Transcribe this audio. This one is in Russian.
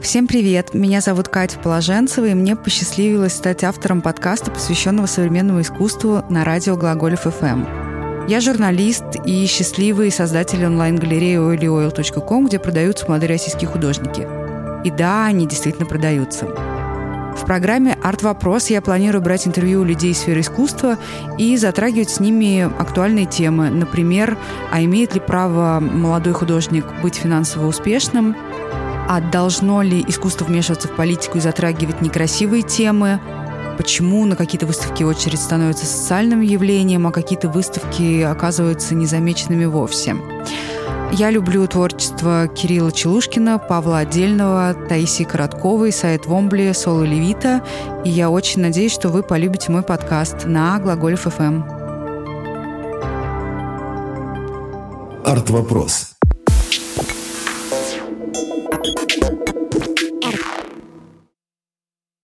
Всем привет! Меня зовут Катя Положенцева, и мне посчастливилось стать автором подкаста, посвященного современному искусству на радио Глаголев FM. Я журналист и счастливый создатель онлайн-галереи oilyoil.com, где продаются молодые российские художники. И да, они действительно продаются. В программе «Арт-вопрос» я планирую брать интервью у людей из сферы искусства и затрагивать с ними актуальные темы. Например, а имеет ли право молодой художник быть финансово успешным – а должно ли искусство вмешиваться в политику и затрагивать некрасивые темы? Почему на какие-то выставки очередь становится социальным явлением, а какие-то выставки оказываются незамеченными вовсе? Я люблю творчество Кирилла Челушкина, Павла Отдельного, Таисии Коротковой, Сайт Вомбли, Соло Левита. И я очень надеюсь, что вы полюбите мой подкаст на Глаголев ФМ. Арт-вопрос. Thank you.